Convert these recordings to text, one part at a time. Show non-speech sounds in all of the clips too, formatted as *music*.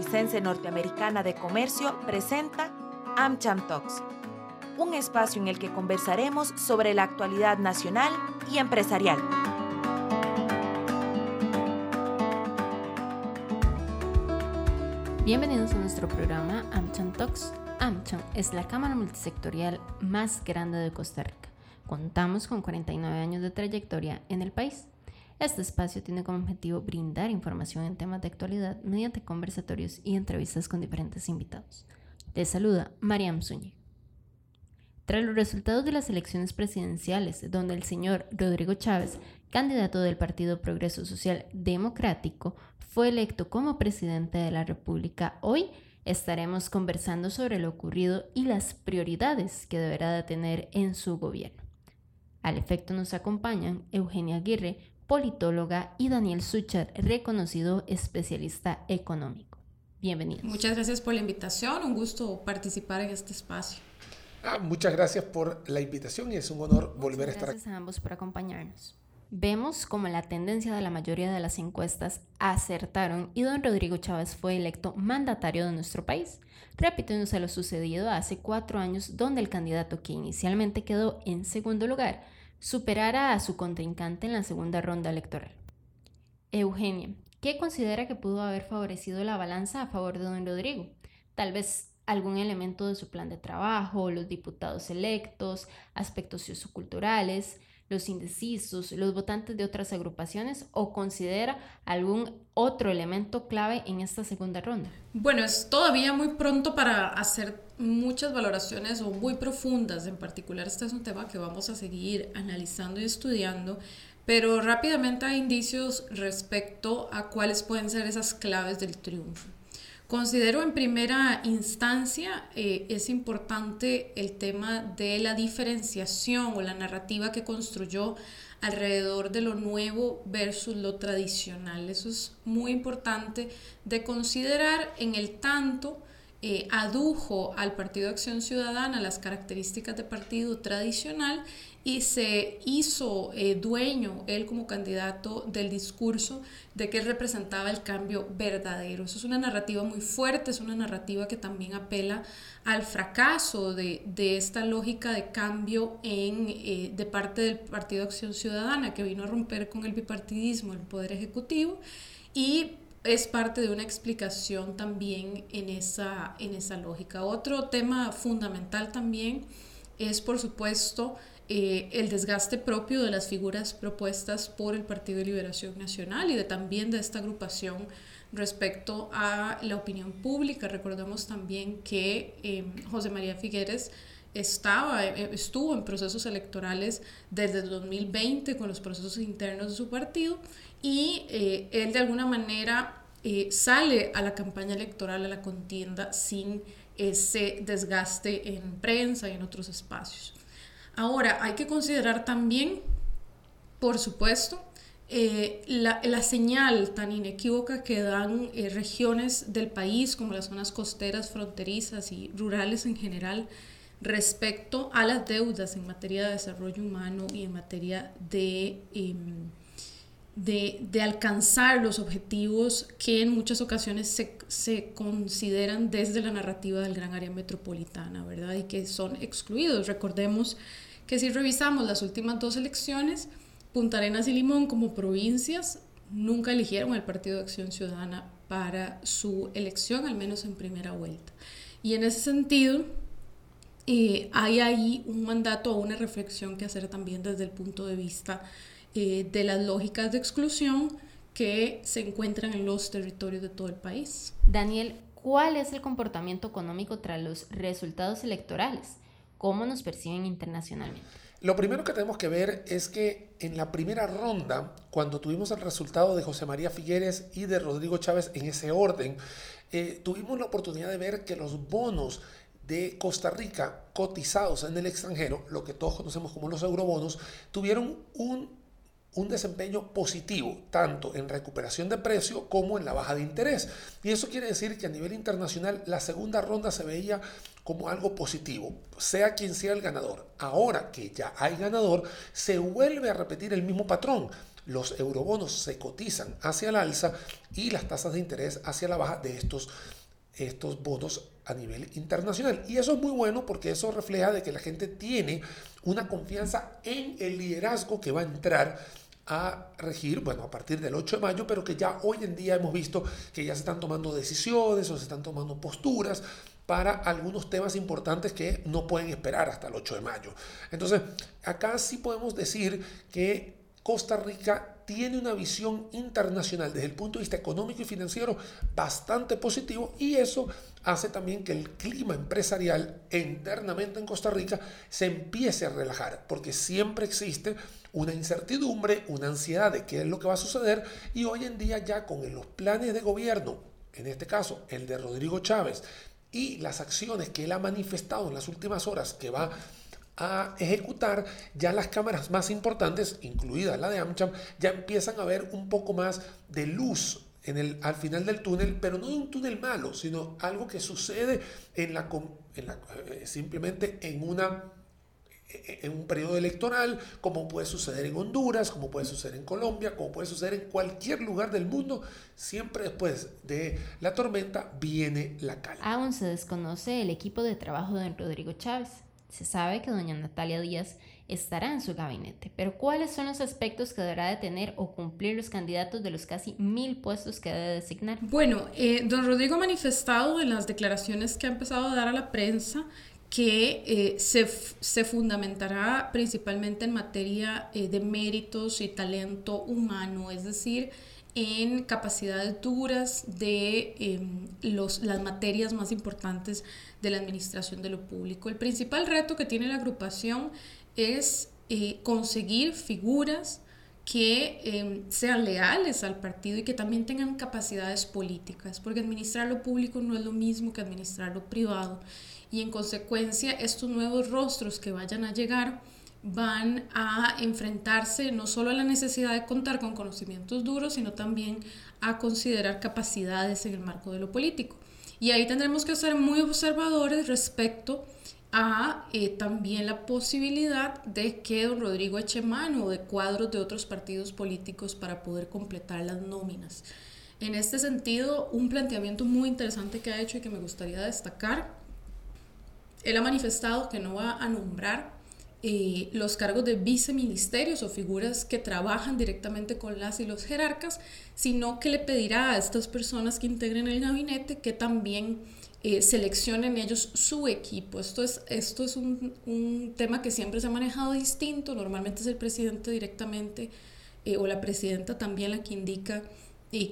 Costarricense Norteamericana de Comercio presenta AmCham Talks, un espacio en el que conversaremos sobre la actualidad nacional y empresarial. Bienvenidos a nuestro programa AmCham Talks. AmCham es la cámara multisectorial más grande de Costa Rica. Contamos con 49 años de trayectoria en el país. Este espacio tiene como objetivo brindar información en temas de actualidad mediante conversatorios y entrevistas con diferentes invitados. Les saluda Mariam Zúñiga. Tras los resultados de las elecciones presidenciales, donde el señor Rodrigo Chávez, candidato del Partido Progreso Social Democrático, fue electo como presidente de la República, hoy estaremos conversando sobre lo ocurrido y las prioridades que deberá de tener en su gobierno. Al efecto nos acompañan Eugenia Aguirre, politóloga, y Daniel Suchar, reconocido especialista económico. Bienvenidos. Muchas gracias por la invitación, un gusto participar en este espacio. Ah, muchas gracias por la invitación y es un honor volver a estar aquí. Gracias a ambos por acompañarnos. Vemos como la tendencia de la mayoría de las encuestas acertaron y don Rodrigo Chávez fue electo mandatario de nuestro país, repitiéndose lo sucedido hace cuatro años donde el candidato que inicialmente quedó en segundo lugar superara a su contrincante en la segunda ronda electoral. Eugenia, ¿qué considera que pudo haber favorecido la balanza a favor de don Rodrigo? Tal vez algún elemento de su plan de trabajo, los diputados electos, aspectos socioculturales, los indecisos, los votantes de otras agrupaciones o considera algún otro elemento clave en esta segunda ronda? Bueno, es todavía muy pronto para hacer muchas valoraciones o muy profundas. En particular, este es un tema que vamos a seguir analizando y estudiando. Pero rápidamente hay indicios respecto a cuáles pueden ser esas claves del triunfo. Considero en primera instancia eh, es importante el tema de la diferenciación o la narrativa que construyó alrededor de lo nuevo versus lo tradicional. Eso es muy importante de considerar en el tanto eh, adujo al Partido Acción Ciudadana las características de partido tradicional y se hizo eh, dueño, él como candidato, del discurso de que él representaba el cambio verdadero. Eso es una narrativa muy fuerte, es una narrativa que también apela al fracaso de, esta lógica de cambio en, eh, de parte del Partido Acción Ciudadana, que vino a romper con el bipartidismo, el Poder Ejecutivo, y es parte de una explicación también en esa, en esa lógica. Otro tema fundamental también es, por supuesto, eh, el desgaste propio de las figuras propuestas por el Partido de Liberación Nacional y de también de esta agrupación respecto a la opinión pública. Recordemos también que em, José María Figueres estaba, eh, estuvo en procesos electorales desde el 2020 con los procesos internos de su partido y eh, él de alguna manera sale a la campaña electoral, a la contienda, sin ese desgaste en prensa y en otros espacios. Ahora, hay que considerar también, por supuesto, eh, la, señal tan inequívoca que dan eh, regiones del país como las zonas costeras, fronterizas y rurales en general respecto a las deudas en materia de desarrollo humano y en materia de, em, de, alcanzar los objetivos que en muchas ocasiones se, se, consideran desde la narrativa del gran área metropolitana, ¿verdad? Y que son excluidos. Recordemos que si revisamos las últimas dos elecciones, Punta Arenas y Limón como provincias nunca eligieron al Partido de Acción Ciudadana para su elección, al menos en primera vuelta. Y en ese sentido, eh, hay ahí un mandato o una reflexión que hacer también desde el punto de vista eh, de las lógicas de exclusión que se encuentran en los territorios de todo el país. Daniel, ¿cuál es el comportamiento económico tras los resultados electorales? cómo nos perciben internacionalmente. Lo primero que tenemos que ver es que en la primera ronda, cuando tuvimos el resultado de José María Figueres y de Rodrigo Chávez en ese orden, eh, tuvimos la oportunidad de ver que los bonos de Costa Rica cotizados en el extranjero, lo que todos conocemos como los eurobonos, tuvieron un un desempeño positivo, tanto en recuperación de precio como en la baja de interés. Y eso quiere decir que a nivel internacional la segunda ronda se veía como algo positivo, sea quien sea el ganador. Ahora que ya hay ganador, se vuelve a repetir el mismo patrón. los eurobonos se cotizan hacia el alza y las tasas de interés hacia la baja de estos, estos bonos a nivel internacional. Y eso es muy bueno porque eso refleja de que la gente tiene una confianza en el liderazgo que va a entrar a regir, bueno, a partir del 8 de mayo, pero que ya hoy en día hemos visto que ya se están tomando decisiones o se están tomando posturas para algunos temas importantes que no pueden esperar hasta el 8 de mayo. Entonces, acá sí podemos decir que Costa Rica tiene una visión internacional desde el punto de vista económico y financiero bastante positivo y eso hace también que el clima empresarial internamente en Costa Rica se empiece a relajar, porque siempre existe una incertidumbre, una ansiedad de qué es lo que va a suceder y hoy en día ya con los planes de gobierno, en este caso el de Rodrigo Chávez, y las acciones que él ha manifestado en las últimas horas que va a ejecutar, ya las cámaras más importantes, incluida la de AmCham, ya empiezan a ver un poco más de luz en el, al final del túnel, pero no de un túnel malo, sino algo que sucede en la, eh, simplemente en una en un periodo electoral, como puede suceder en Honduras, como puede suceder en Colombia, como puede suceder en cualquier lugar del mundo, siempre después de la tormenta viene la calma. Aún se desconoce el equipo de trabajo de Rodrigo Chávez. Se sabe que doña Natalia Díaz estará en su gabinete, pero ¿cuáles son los aspectos que deberá de tener o cumplir los candidatos de los casi mil puestos que debe designar? Bueno, eh, don Rodrigo ha manifestado en las declaraciones que ha empezado a dar a la prensa que eh, se, se, fundamentará principalmente en materia eh, de méritos y talento humano, es decir, en capacidades duras de em, los, las materias más importantes de la administración de lo público. El principal reto que tiene la agrupación es eh, conseguir figuras que em, sean leales al partido y que también tengan capacidades políticas, porque administrar lo público no es lo mismo que administrar lo privado y en consecuencia estos nuevos rostros que vayan a llegar van a enfrentarse no solo a la necesidad de contar con conocimientos duros, sino también a considerar capacidades en el marco de lo político. Y ahí tendremos que ser muy observadores respecto a eh, también la posibilidad de que don Rodrigo eche mano de cuadros de otros partidos políticos para poder completar las nóminas. En este sentido, un planteamiento muy interesante que ha hecho y que me gustaría destacar, él ha manifestado que no va a nombrar eh, los cargos de viceministerios o figuras que trabajan directamente con las y los jerarcas, sino que le pedirá a estas personas que integren el gabinete que también eh, seleccionen ellos su equipo. Esto es, esto es un, un, tema que siempre se ha manejado distinto, normalmente es el presidente directamente eh, o la presidenta también la que indica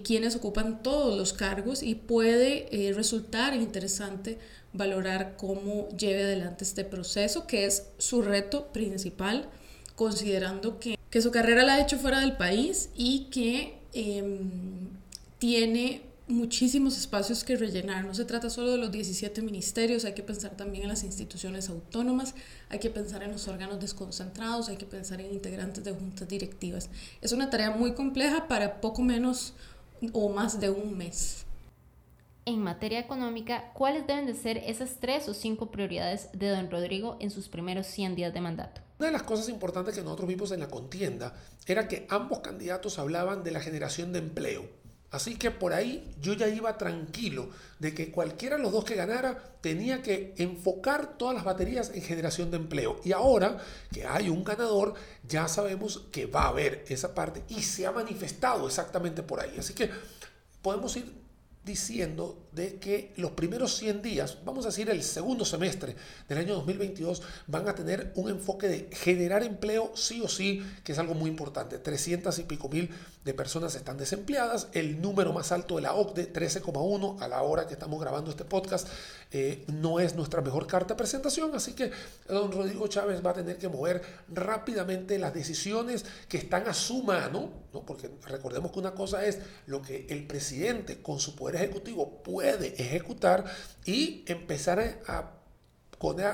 quienes ocupan todos los cargos y puede resultar interesante valorar cómo lleve adelante este proceso, que es su reto principal, considerando que, que su carrera la ha hecho fuera del país y que em, tiene muchísimos espacios que rellenar. No se trata solo de los 17 ministerios, hay que pensar también en las instituciones autónomas, hay que pensar en los órganos desconcentrados, hay que pensar en integrantes de juntas directivas. Es una tarea muy compleja para poco menos o más de un mes en materia económica, ¿cuáles deben de ser esas tres o cinco prioridades de don Rodrigo en sus primeros 100 días de mandato? Una de las cosas importantes que nosotros vimos en la contienda era que ambos candidatos hablaban de la generación de empleo. Así que por ahí yo ya iba tranquilo de que cualquiera de los dos que ganara tenía que enfocar todas las baterías en generación de empleo. Y ahora que hay un ganador, ya sabemos que va a haber esa parte y se ha manifestado exactamente por ahí. Así que podemos ir diciendo de que los primeros 100 días, vamos a decir el segundo semestre del año 2022, van a tener un enfoque de generar empleo sí o sí, que es algo muy importante. 300 y pico mil de personas están desempleadas, el número más alto de la OCDE, 13,1 a la hora que estamos grabando este podcast, eh, no es nuestra mejor carta de presentación, así que don Rodrigo Chávez va a tener que mover rápidamente las decisiones que están a su mano, ¿no? porque recordemos que una cosa es lo que el presidente con su poder ejecutivo puede ejecutar y empezar a,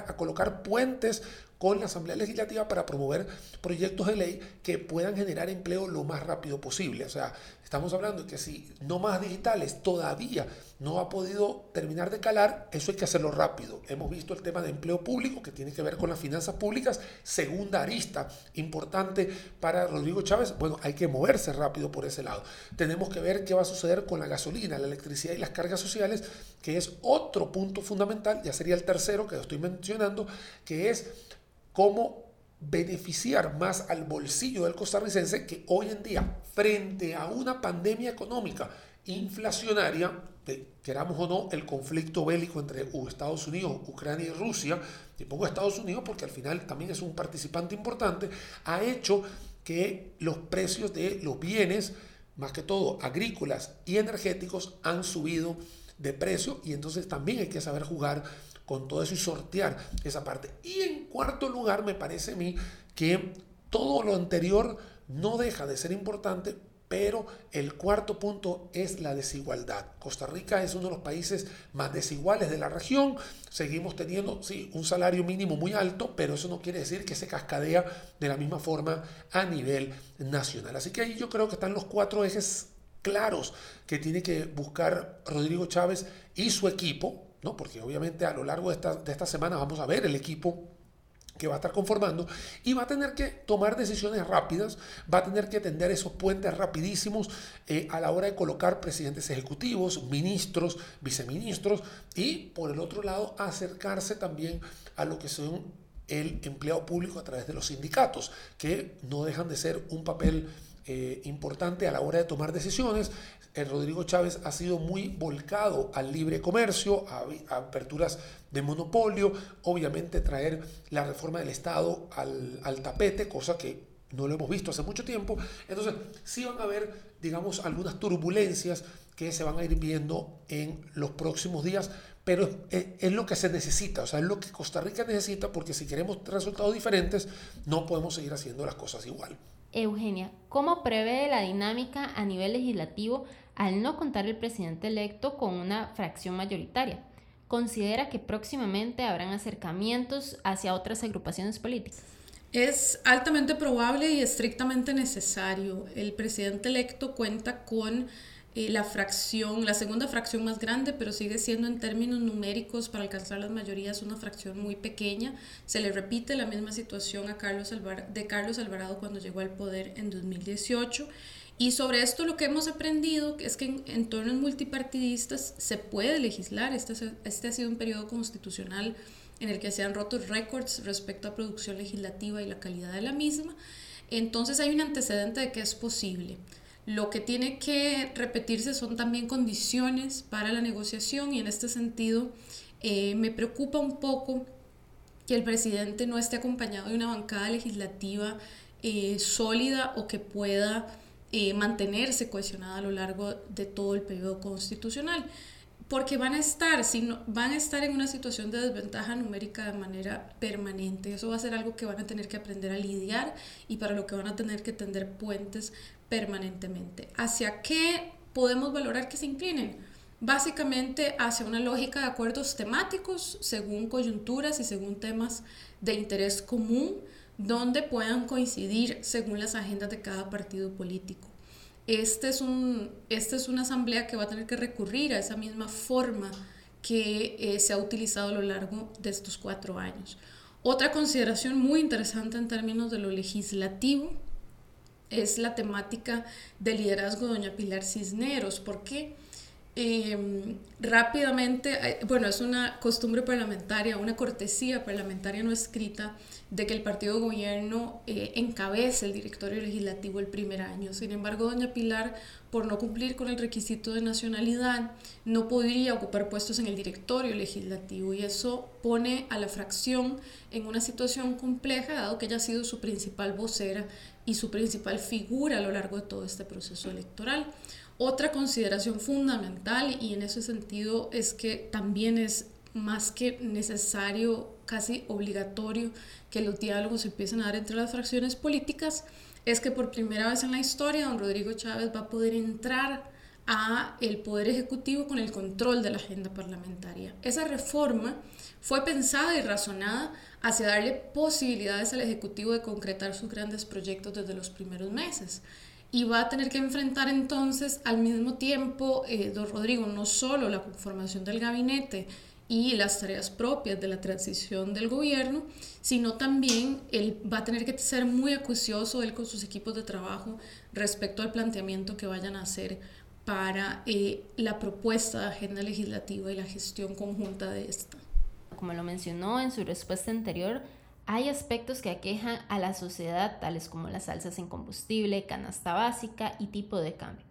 a colocar puentes con la Asamblea Legislativa para promover proyectos de ley que puedan generar empleo lo más rápido posible. O sea, estamos hablando de que si no más digitales todavía no ha podido terminar de calar, eso hay que hacerlo rápido. Hemos visto el tema de empleo público que tiene que ver con las finanzas públicas, segunda arista importante para Rodrigo Chávez. Bueno, hay que moverse rápido por ese lado. Tenemos que ver qué va a suceder con la gasolina, la electricidad y las cargas sociales, que es otro punto fundamental, ya sería el tercero que estoy mencionando, que es cómo beneficiar más al bolsillo del costarricense que hoy en día, frente a una pandemia económica inflacionaria, queramos o no, el conflicto bélico entre Estados Unidos, Ucrania y Rusia, y pongo Estados Unidos porque al final también es un participante importante, ha hecho que los precios de los bienes, más que todo agrícolas y energéticos, han subido de precio y entonces también hay que saber jugar con todo eso y sortear esa parte. Y en cuarto lugar, me parece a mí que todo lo anterior no deja de ser importante, pero el cuarto punto es la desigualdad. Costa Rica es uno de los países más desiguales de la región. Seguimos teniendo, sí, un salario mínimo muy alto, pero eso no quiere decir que se cascadea de la misma forma a nivel nacional. Así que ahí yo creo que están los cuatro ejes claros que tiene que buscar Rodrigo Chávez y su equipo, ¿no? porque obviamente a lo largo de esta, de esta semana vamos a ver el equipo que va a estar conformando y va a tener que tomar decisiones rápidas, va a tener que atender esos puentes rapidísimos eh, a la hora de colocar presidentes ejecutivos, ministros, viceministros y por el otro lado acercarse también a lo que son el empleado público a través de los sindicatos, que no dejan de ser un papel eh, importante a la hora de tomar decisiones. El Rodrigo Chávez ha sido muy volcado al libre comercio, a, aperturas de monopolio, obviamente traer la reforma del Estado al, al tapete, cosa que no lo hemos visto hace mucho tiempo. Entonces, sí van a haber, digamos, algunas turbulencias que se van a ir viendo en los próximos días, pero es, es, lo que se necesita, o sea, es lo que Costa Rica necesita, porque si queremos resultados diferentes, no podemos seguir haciendo las cosas igual. Eugenia, ¿cómo prevé la dinámica a nivel legislativo al no contar el presidente electo con una fracción mayoritaria? ¿Considera que próximamente habrán acercamientos hacia otras agrupaciones políticas? Es altamente probable y estrictamente necesario. El presidente electo cuenta con eh, la fracción, la segunda fracción más grande, pero sigue siendo en términos numéricos para alcanzar las mayorías una fracción muy pequeña. Se le repite la misma situación a Carlos de Carlos Alvarado cuando llegó al poder en 2018. Y sobre esto lo que hemos aprendido es que en entornos multipartidistas se puede legislar. Este, este ha sido un periodo constitucional en el que se han roto récords respecto a producción legislativa y la calidad de la misma. Entonces hay un antecedente de que es posible. Lo que tiene que repetirse son también condiciones para la negociación y en este sentido eh, me preocupa un poco que el presidente no esté acompañado de una bancada legislativa eh, sólida o que pueda eh, mantenerse cohesionada a lo largo de todo el periodo constitucional porque van a estar, sino, van a estar en una situación de desventaja numérica de manera permanente. Eso va a ser algo que van a tener que aprender a lidiar y para lo que van a tener que tender puentes permanentemente. ¿Hacia qué podemos valorar que se inclinen? Básicamente hacia una lógica de acuerdos temáticos según coyunturas y según temas de interés común, donde puedan coincidir según las agendas de cada partido político este es, un, esta es una asamblea que va a tener que recurrir a esa misma forma que eh, se ha utilizado a lo largo de estos cuatro años. Otra consideración muy interesante en términos de lo legislativo es la temática del liderazgo de doña Pilar Cisneros. ¿Por qué? Em, rápidamente, eh, bueno, es una costumbre parlamentaria, una cortesía parlamentaria no escrita de que el partido gobierno eh, encabece el directorio legislativo el primer año. Sin embargo, doña Pilar, por no cumplir con el requisito de nacionalidad, no podría ocupar puestos en el directorio legislativo y eso pone a la fracción en una situación compleja, dado que ella ha sido su principal vocera y su principal figura a lo largo de todo este proceso electoral. Otra consideración fundamental y en ese sentido es que también es más que necesario, casi obligatorio, que los diálogos empiecen a dar entre las fracciones políticas, es que por primera vez en la historia don Rodrigo Chávez va a poder entrar a el Poder Ejecutivo con el control de la agenda parlamentaria. Esa reforma fue pensada y razonada hacia darle posibilidades al Ejecutivo de concretar sus grandes proyectos desde los primeros meses. Y va a tener que enfrentar entonces al mismo tiempo, eh, don Rodrigo, no solo la conformación del gabinete y las tareas propias de la transición del gobierno, sino también él va a tener que ser muy acucioso él con sus equipos de trabajo respecto al planteamiento que vayan a hacer para eh, la propuesta de agenda legislativa y la gestión conjunta de esta. Como lo mencionó en su respuesta anterior, hay aspectos que aquejan a la sociedad, tales como las alzas en combustible, canasta básica y tipo de cambio.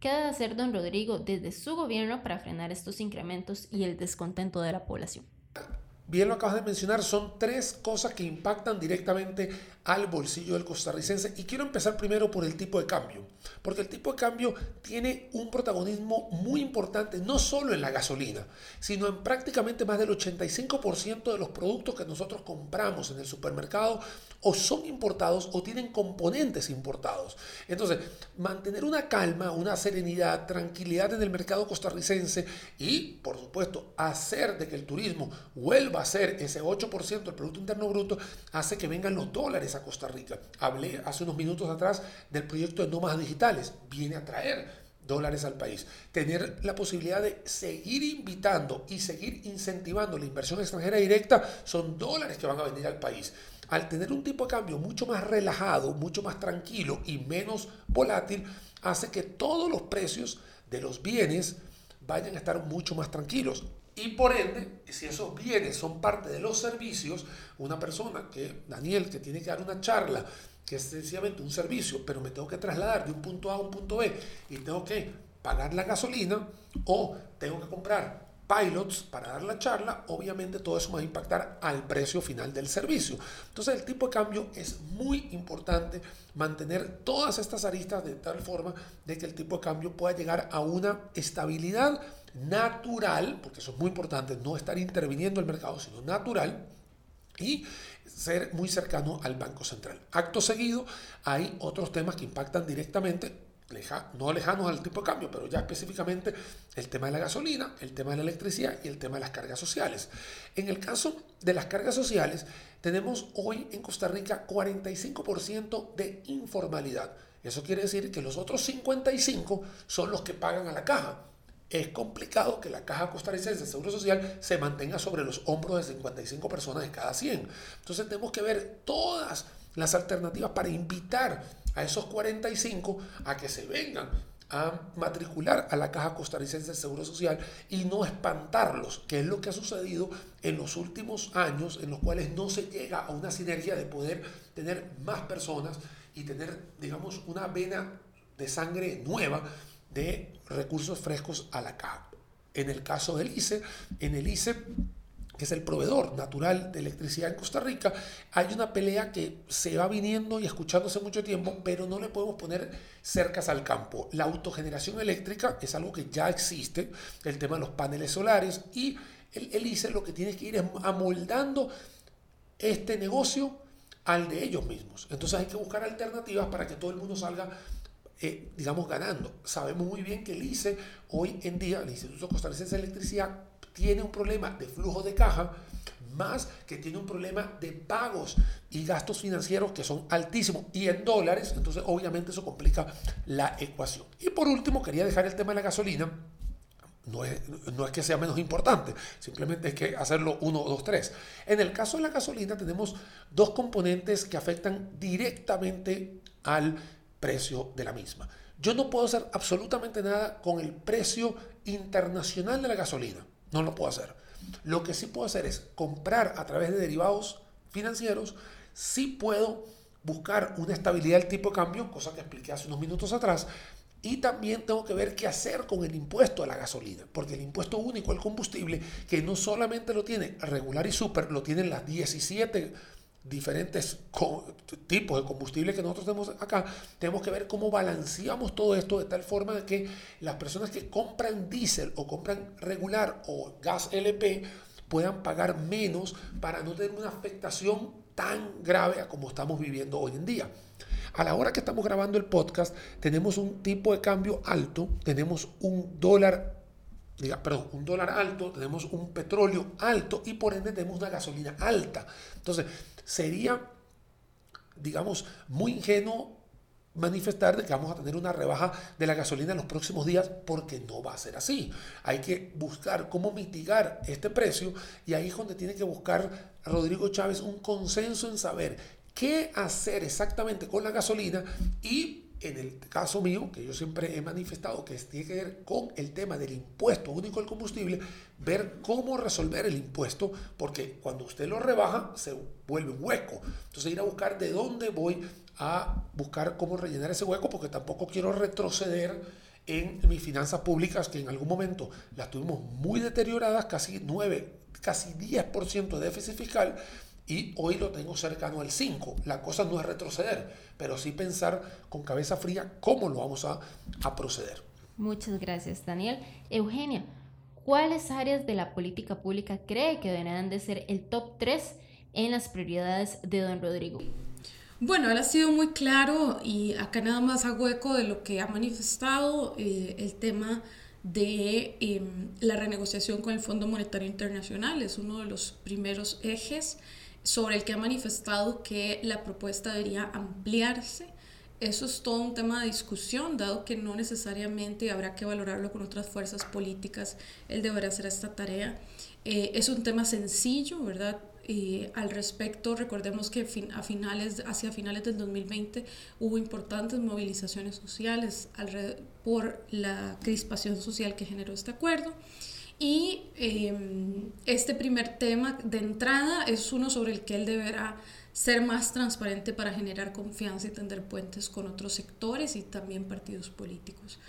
¿Qué debe hacer don Rodrigo desde su gobierno para frenar estos incrementos y el descontento de la población? Bien lo acabas de mencionar, son tres cosas que impactan directamente al bolsillo del costarricense. Y quiero empezar primero por el tipo de cambio, porque el tipo de cambio tiene un protagonismo muy importante, no solo en la gasolina, sino en prácticamente más del 85% de los productos que nosotros compramos en el supermercado o son importados o tienen componentes importados. Entonces, mantener una calma, una serenidad, tranquilidad en el mercado costarricense y, por supuesto, hacer de que el turismo vuelva a ser ese 8% del Producto Interno Bruto, hace que vengan los dólares Costa Rica. Hablé hace unos minutos atrás del proyecto de nómadas digitales. Viene a traer dólares al país. Tener la posibilidad de seguir invitando y seguir incentivando la inversión extranjera directa son dólares que van a venir al país. Al tener un tipo de cambio mucho más relajado, mucho más tranquilo y menos volátil, hace que todos los precios de los bienes vayan a estar mucho más tranquilos. Y por ende, si esos bienes son parte de los servicios, una persona que, Daniel, que tiene que dar una charla, que es sencillamente un servicio, pero me tengo que trasladar de un punto A a un punto B y tengo que pagar la gasolina o tengo que comprar pilots para dar la charla, obviamente todo eso va a impactar al precio final del servicio. Entonces el tipo de cambio es muy importante mantener todas estas aristas de tal forma de que el tipo de cambio pueda llegar a una estabilidad natural, porque eso es muy importante, no estar interviniendo el mercado, sino natural, y ser muy cercano al Banco Central. Acto seguido, hay otros temas que impactan directamente, no lejanos al tipo de cambio, pero ya específicamente el tema de la gasolina, el tema de la electricidad y el tema de las cargas sociales. En el caso de las cargas sociales, tenemos hoy en Costa Rica 45% de informalidad. Eso quiere decir que los otros 55 son los que pagan a la caja es complicado que la Caja Costarricense de Seguro Social se mantenga sobre los hombros de 55 personas de cada 100. Entonces tenemos que ver todas las alternativas para invitar a esos 45 a que se vengan a matricular a la Caja Costarricense de Seguro Social y no espantarlos, que es lo que ha sucedido en los últimos años, en los cuales no se llega a una sinergia de poder tener más personas y tener, digamos, una vena de sangre nueva de recursos frescos a la caja. En el caso del ICE, en el ICE que es el proveedor natural de electricidad en Costa Rica, hay una pelea que se va viniendo y escuchándose mucho tiempo, pero no le podemos poner cercas al campo. La autogeneración eléctrica es algo que ya existe, el tema de los paneles solares, y el, ICE lo que tiene que ir es amoldando este negocio al de ellos mismos. Entonces hay que buscar alternativas para que todo el mundo salga eh, digamos, ganando. Sabemos muy bien que el ICE hoy en día, el Instituto Costarricense de Electricidad, tiene un problema de flujo de caja más que tiene un problema de pagos y gastos financieros que son altísimos y en dólares, entonces obviamente eso complica la ecuación. Y por último, quería dejar el tema de la gasolina. No es, no es que sea menos importante, simplemente es que hacerlo uno, dos, tres. En el caso de la gasolina tenemos dos componentes que afectan directamente al precio de la misma. Yo no puedo hacer absolutamente nada con el precio internacional de la gasolina. No lo puedo hacer. Lo que sí puedo hacer es comprar a través de derivados financieros. Sí puedo buscar una estabilidad del tipo de cambio, cosa que expliqué hace unos minutos atrás. Y también tengo que ver qué hacer con el impuesto a la gasolina, porque el impuesto único al combustible, que no solamente lo tiene regular y super, lo tienen las 17 diferentes tipos de combustible que nosotros tenemos acá, tenemos que ver cómo balanceamos todo esto de tal forma que las personas que compran diésel o compran regular o gas LP puedan pagar menos para no tener una afectación tan grave a como estamos viviendo hoy en día. A la hora que estamos grabando el podcast, tenemos un tipo de cambio alto, tenemos un dólar, diga, perdón, un dólar alto, tenemos un petróleo alto y por ende tenemos una gasolina alta. Entonces, sería, digamos, muy ingenuo manifestar de que vamos a tener una rebaja de la gasolina en los próximos días porque no va a ser así. Hay que buscar cómo mitigar este precio y ahí es donde tiene que buscar Rodrigo Chávez un consenso en saber qué hacer exactamente con la gasolina y en el caso mío, que yo siempre he manifestado que tiene que ver con el tema del impuesto único al combustible, ver cómo resolver el impuesto, porque cuando usted lo rebaja se vuelve un hueco. Entonces ir a buscar de dónde voy a buscar cómo rellenar ese hueco, porque tampoco quiero retroceder en mis finanzas públicas, que en algún momento las tuvimos muy deterioradas, casi 9, casi 10% de déficit fiscal, y hoy lo tengo cercano al 5. La cosa no es retroceder, pero sí pensar con cabeza fría cómo lo vamos a, a proceder. Muchas gracias, Daniel. Eugenia, ¿cuáles áreas de la política pública cree que deberán de ser el top 3 en las prioridades de don Rodrigo? Bueno, él ha sido muy claro y acá nada más hago eco de lo que ha manifestado eh, el tema de em, la renegociación con el Fondo Monetario Internacional. Es uno de los primeros ejes sobre el que ha manifestado que la propuesta debería ampliarse. Eso es todo un tema de discusión, dado que no necesariamente habrá que valorarlo con otras fuerzas políticas, él deberá hacer esta tarea. Eh, es un tema sencillo, ¿verdad? Al respecto, recordemos que a finales, hacia finales del 2020 hubo importantes movilizaciones sociales por la crispación social que generó este acuerdo. Y em, este primer tema de entrada es uno sobre el que él deberá ser más transparente para generar confianza y tender puentes con otros sectores y también partidos políticos.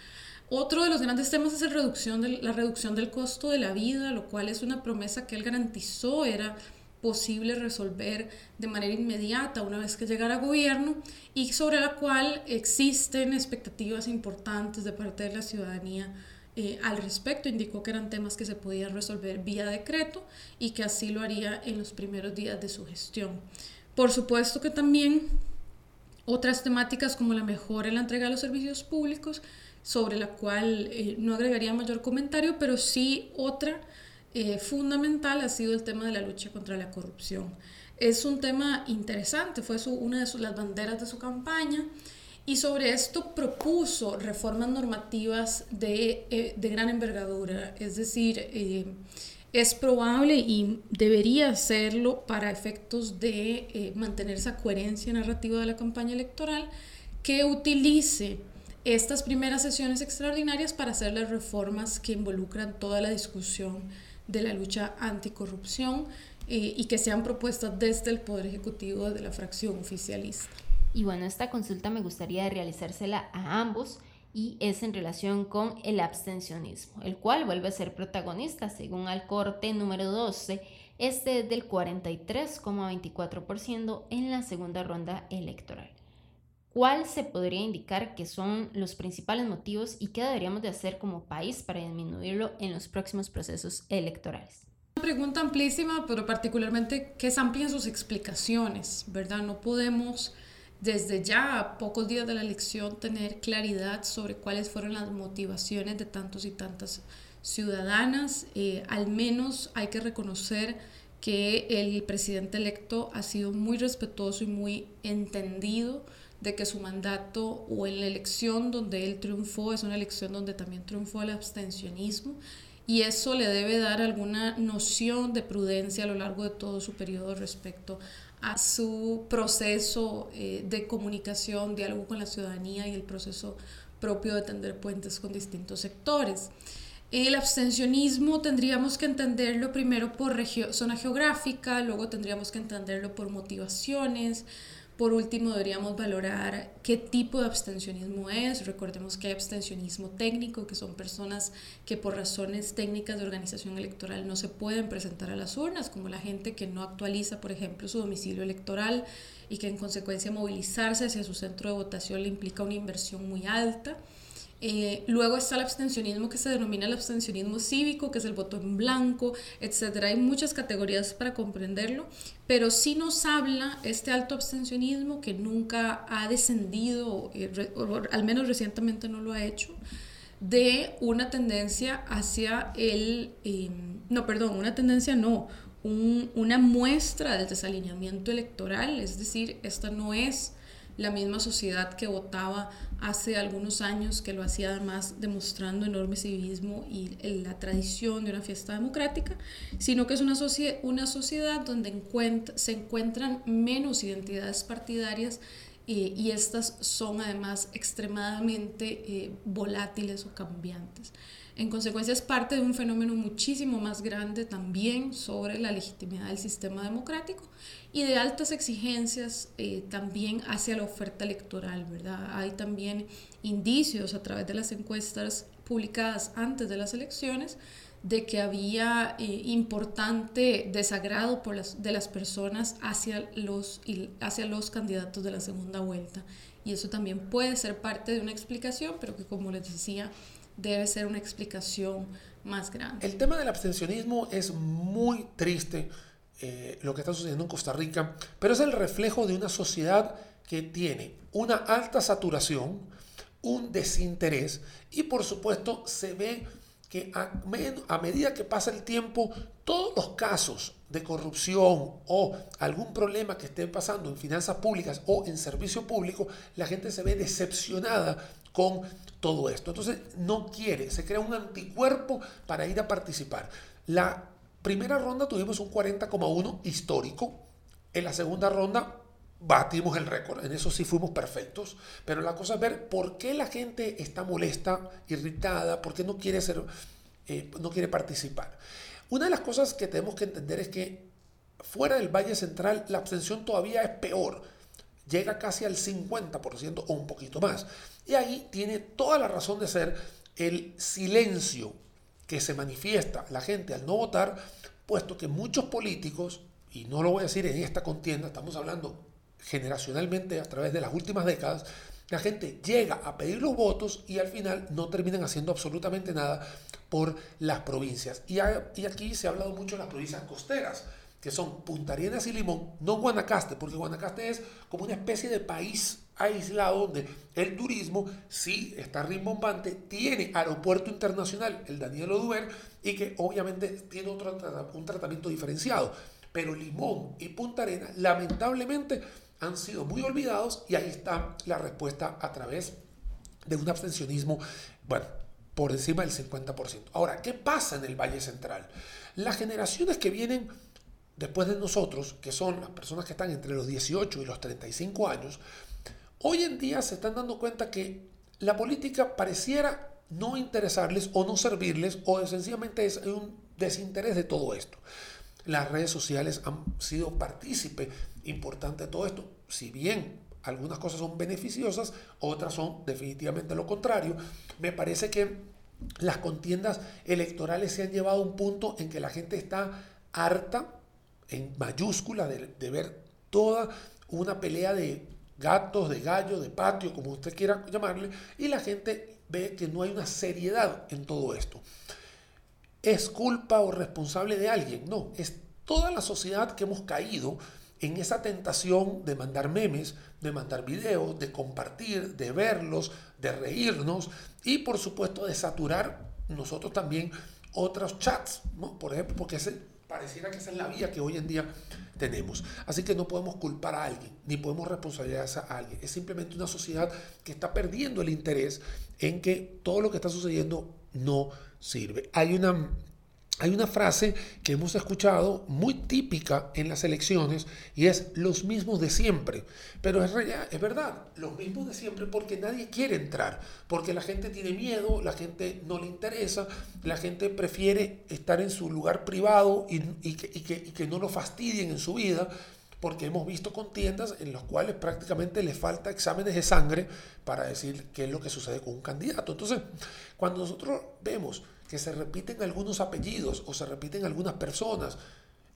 Otro de los grandes temas es la reducción, la reducción del costo de la vida, lo cual es una promesa que él garantizó era posible resolver de manera inmediata una vez que llegara a gobierno y sobre la cual existen expectativas importantes de parte de la ciudadanía eh, al respecto. Indicó que eran temas que se podían resolver vía decreto y que así lo haría en los primeros días de su gestión. Por supuesto que también otras temáticas como la mejora en la entrega de los servicios públicos, sobre la cual eh, no agregaría mayor comentario, pero sí otra eh, fundamental ha sido el tema de la lucha contra la corrupción. Es un tema interesante, fue una de las banderas de su campaña y sobre esto propuso reformas normativas de, eh, de gran envergadura, es decir, eh, es probable y debería hacerlo para efectos de mantener esa coherencia narrativa de la campaña electoral, que utilice estas primeras sesiones extraordinarias para hacer las reformas que involucran toda la discusión de la lucha anticorrupción eh, y que sean propuestas desde el Poder Ejecutivo de la fracción oficialista. Y bueno, esta consulta me gustaría realizársela a ambos y es en relación con el abstencionismo, el cual vuelve a ser protagonista según al corte número 12, este es del 43,24% en la segunda ronda electoral. ¿Cuál se podría indicar que son los principales motivos y qué deberíamos de hacer como país para disminuirlo en los próximos procesos electorales? Una pregunta amplísima, pero particularmente que es amplia en sus explicaciones, ¿verdad? No podemos desde ya a pocos días de la elección tener claridad sobre cuáles fueron las motivaciones de tantos y tantas ciudadanas. Eh, al menos hay que reconocer que el presidente electo ha sido muy respetuoso y muy entendido de que su mandato o en la elección donde él triunfó es una elección donde también triunfó el abstencionismo y eso le debe dar alguna noción de prudencia a lo largo de todo su periodo respecto a su proceso eh, de comunicación, diálogo con la ciudadanía y el proceso propio de tender puentes con distintos sectores. El abstencionismo tendríamos que entenderlo primero por zona geográfica, luego tendríamos que entenderlo por motivaciones, por último, deberíamos valorar qué tipo de abstencionismo es. Recordemos que hay abstencionismo técnico, que son personas que por razones técnicas de organización electoral no se pueden presentar a las urnas, como la gente que no actualiza, por ejemplo, su domicilio electoral y que en consecuencia movilizarse hacia su centro de votación le implica una inversión muy alta. Eh, luego está el abstencionismo que se denomina el abstencionismo cívico, que es el voto en blanco, etc. Hay muchas categorías para comprenderlo, pero sí nos habla este alto abstencionismo que nunca ha descendido, eh, o al menos recientemente no lo ha hecho, de una tendencia hacia el, em, no, perdón, una tendencia no, una muestra del desalineamiento electoral, es decir, esta no es la misma sociedad que votaba hace algunos años, que lo hacía además demostrando enorme civismo y la tradición de una fiesta democrática, sino que es una, una sociedad donde se encuentran menos identidades partidarias y estas son además extremadamente eh, volátiles o cambiantes. En consecuencia es parte de un fenómeno muchísimo más grande también sobre la legitimidad del sistema democrático y de altas exigencias eh, también hacia la oferta electoral, ¿verdad? Hay también indicios a través de las encuestas publicadas antes de las elecciones de que había eh, importante desagrado por las, de las personas hacia los, hacia los candidatos de la segunda vuelta. Y eso también puede ser parte de una explicación, pero que como les decía, debe ser una explicación más grande. El tema del abstencionismo es muy triste, eh, lo que está sucediendo en Costa Rica, pero es el reflejo de una sociedad que tiene una alta saturación, un desinterés y por supuesto se ve que a, medida que pasa el tiempo, todos los casos de corrupción o algún problema que esté pasando en finanzas públicas o en servicio público, la gente se ve decepcionada con todo esto. Entonces no quiere, se crea un anticuerpo para ir a participar. La primera ronda tuvimos un 40,1 histórico. En la segunda ronda batimos el récord, en eso sí fuimos perfectos, pero la cosa es ver por qué la gente está molesta, irritada, por qué no quiere, ser, eh, no quiere participar. Una de las cosas que tenemos que entender es que fuera del Valle Central la abstención todavía es peor, llega casi al 50% o un poquito más. Y ahí tiene toda la razón de ser el silencio que se manifiesta la gente al no votar, puesto que muchos políticos, y no lo voy a decir en esta contienda, estamos hablando generacionalmente a través de las últimas décadas, la gente llega a pedir los votos y al final no terminan haciendo absolutamente nada por las provincias. Y, aquí se ha hablado mucho de las provincias costeras, que son Punta Arenas y Limón, no Guanacaste, porque Guanacaste es como una especie de país aislado donde el turismo sí está rimbombante, tiene aeropuerto internacional, el Daniel Oduber, y que obviamente tiene otro, un tratamiento diferenciado. Pero Limón y Punta Arenas, lamentablemente, han sido muy olvidados y ahí está la respuesta a través de un abstencionismo, bueno, por encima del 50%. Ahora, ¿qué pasa en el Valle Central? Las generaciones que vienen después de nosotros, que son las personas que están entre los 18 y los 35 años, hoy en día se están dando cuenta que la política pareciera no interesarles o no servirles o sencillamente es un desinterés de todo esto. Las redes sociales han sido partícipe importante todo esto. Si bien algunas cosas son beneficiosas, otras son definitivamente lo contrario. Me parece que las contiendas electorales se han llevado a un punto en que la gente está harta, en mayúscula, de, ver toda una pelea de gatos, de gallos, de patio, como usted quiera llamarle, y la gente ve que no hay una seriedad en todo esto. ¿Es culpa o responsable de alguien? No, es toda la sociedad que hemos caído en esa tentación de mandar memes, de mandar videos, de compartir, de verlos, de reírnos y por supuesto de saturar nosotros también otros chats. Por ejemplo, porque pareciera que esa es la vía que hoy en día tenemos. Así que no podemos culpar a alguien, ni podemos responsabilizar a alguien. Es simplemente una sociedad que está perdiendo el interés en que todo lo que está sucediendo no sirve. Hay una hay una frase que hemos escuchado muy típica en las elecciones y es los mismos de siempre. Pero es, es verdad, los mismos de siempre porque nadie quiere entrar, porque la gente tiene miedo, la gente no le interesa, la gente prefiere estar en su lugar privado y, y que no lo fastidien en su vida porque hemos visto contiendas en las cuales prácticamente le falta exámenes de sangre para decir qué es lo que sucede con un candidato. Entonces, cuando nosotros vemos que se repiten algunos apellidos o se repiten algunas personas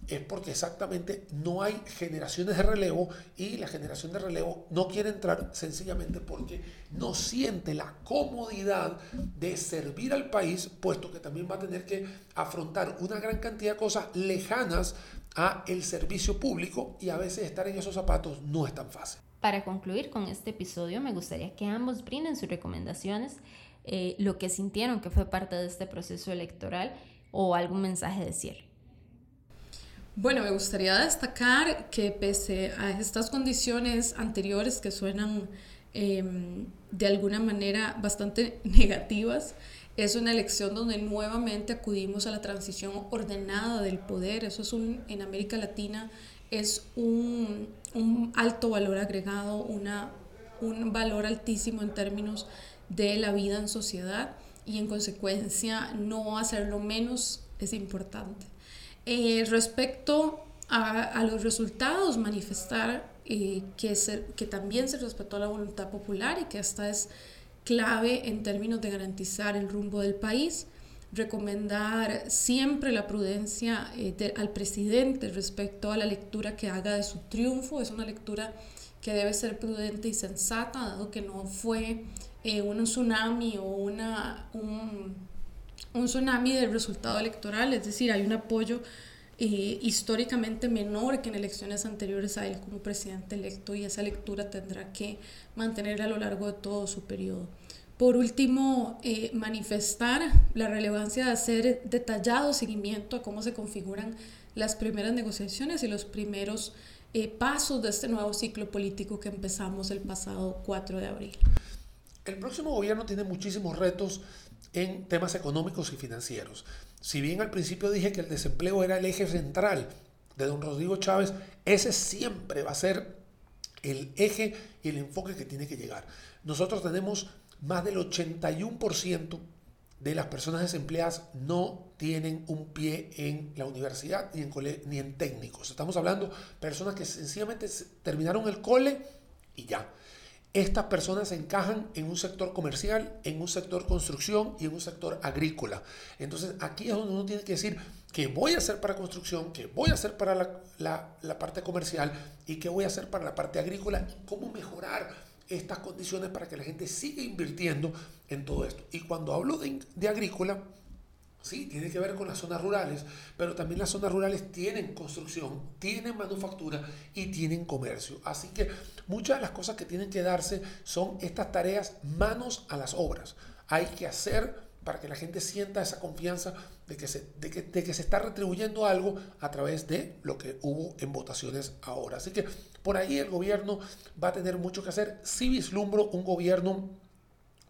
es porque exactamente no hay generaciones de relevo y la generación de relevo no quiere entrar sencillamente porque no siente la comodidad de servir al país, puesto que también va a tener que afrontar una gran cantidad de cosas lejanas a el servicio público y a veces estar en esos zapatos no es tan fácil. Para concluir con este episodio, me gustaría que ambos brinden sus recomendaciones, eh, lo que sintieron que fue parte de este proceso electoral o algún mensaje de cierre. Bueno, me gustaría destacar que pese a estas condiciones anteriores que suenan em, de alguna manera bastante *laughs* negativas, es una elección donde nuevamente acudimos a la transición ordenada del poder. Eso es un, en América Latina es un, un alto valor agregado, una, un valor altísimo en términos de la vida en sociedad y en consecuencia no hacerlo menos es importante. Eh, respecto a, los resultados, manifestar eh, que, que también se respetó la voluntad popular y que esta es clave en términos de garantizar el rumbo del país, recomendar siempre la prudencia eh, al presidente respecto a la lectura que haga de su triunfo, es una lectura que debe ser prudente y sensata, dado que no fue un tsunami o una, un, un tsunami del resultado electoral, es decir, hay un apoyo eh, históricamente menor que en elecciones anteriores a él como presidente electo y esa lectura tendrá que mantener a lo largo de todo su periodo. Por último, eh, manifestar la relevancia de hacer detallado seguimiento a cómo se configuran las primeras negociaciones y los primeros eh, pasos de este nuevo ciclo político que empezamos el pasado 4 de abril. El próximo gobierno tiene muchísimos retos en temas económicos y financieros. Si bien al principio dije que el desempleo era el eje central de don Rodrigo Chávez, ese siempre va a ser el eje y el enfoque que tiene que llegar. Nosotros tenemos más del 81% de las personas desempleadas no tienen un pie en la universidad ni en, ni en técnicos. Estamos hablando de personas que sencillamente terminaron el cole y ya. Estas personas encajan en un sector comercial, en un sector construcción y en un sector agrícola. Entonces aquí es donde uno tiene que decir qué voy a hacer para construcción, qué voy a hacer para la, parte comercial y qué voy a hacer para la parte agrícola y cómo mejorar estas condiciones para que la gente siga invirtiendo en todo esto. Y cuando hablo de, de agrícola, Sí, tiene que ver con las zonas rurales, pero también las zonas rurales tienen construcción, tienen manufactura y tienen comercio. Así que muchas de las cosas que tienen que darse son estas tareas manos a las obras. Hay que hacer para que la gente sienta esa confianza de que, se, de que, se está retribuyendo algo a través de lo que hubo en votaciones ahora. Así que por ahí el gobierno va a tener mucho que hacer. Sí vislumbro un gobierno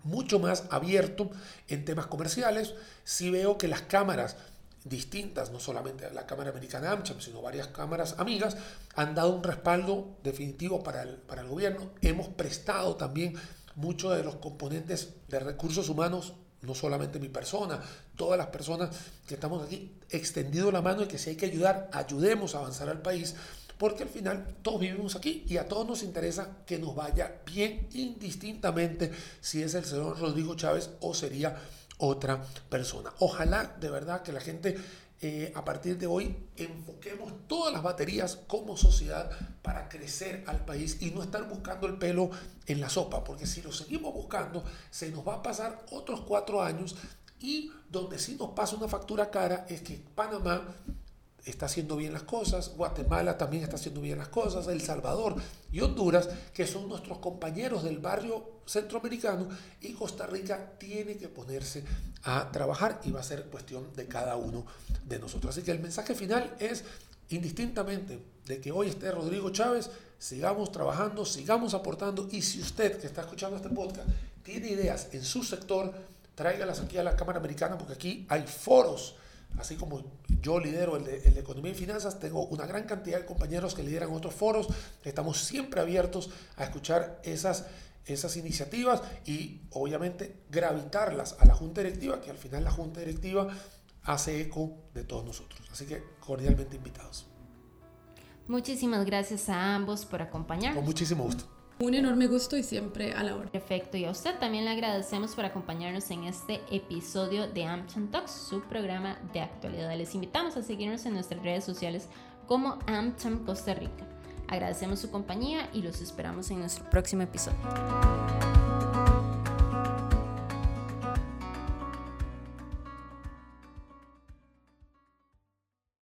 mucho más abierto en temas comerciales. Si veo que las cámaras distintas, no solamente la Cámara Americana AmCham, sino varias cámaras amigas, han dado un respaldo definitivo para el, para el gobierno. Hemos prestado también muchos de los componentes de recursos humanos, no solamente mi persona, todas las personas que estamos aquí, extendido la mano y que si hay que ayudar, ayudemos a avanzar al país porque al final todos vivimos aquí y a todos nos interesa que nos vaya bien indistintamente si es el señor Rodrigo Chávez o sería otra persona. Ojalá de verdad que la gente eh, a partir de hoy enfoquemos todas las baterías como sociedad para crecer al país y no estar buscando el pelo en la sopa, porque si lo seguimos buscando, se nos va a pasar otros cuatro años y donde sí nos pasa una factura cara es que Panamá está haciendo bien las cosas, Guatemala también está haciendo bien las cosas, El Salvador y Honduras, que son nuestros compañeros del barrio centroamericano, y Costa Rica tiene que ponerse a trabajar y va a ser cuestión de cada uno de nosotros. Así que el mensaje final es, indistintamente de que hoy esté Rodrigo Chávez, sigamos trabajando, sigamos aportando, y si usted que está escuchando este podcast tiene ideas en su sector, tráigalas aquí a la Cámara Americana, porque aquí hay foros Así como yo lidero el de, Economía y Finanzas, tengo una gran cantidad de compañeros que lideran otros foros. Estamos siempre abiertos a escuchar esas, esas iniciativas y obviamente gravitarlas a la Junta Directiva, que al final la Junta Directiva hace eco de todos nosotros. Así que cordialmente invitados. Muchísimas gracias a ambos por acompañarnos. Con muchísimo gusto. Un enorme gusto y siempre a la hora. Perfecto, y a usted también le agradecemos por acompañarnos en este episodio de AmCham Talks, su programa de actualidad. Les invitamos a seguirnos en nuestras redes sociales como AmCham Costa Rica. Agradecemos su compañía y los esperamos en nuestro próximo episodio.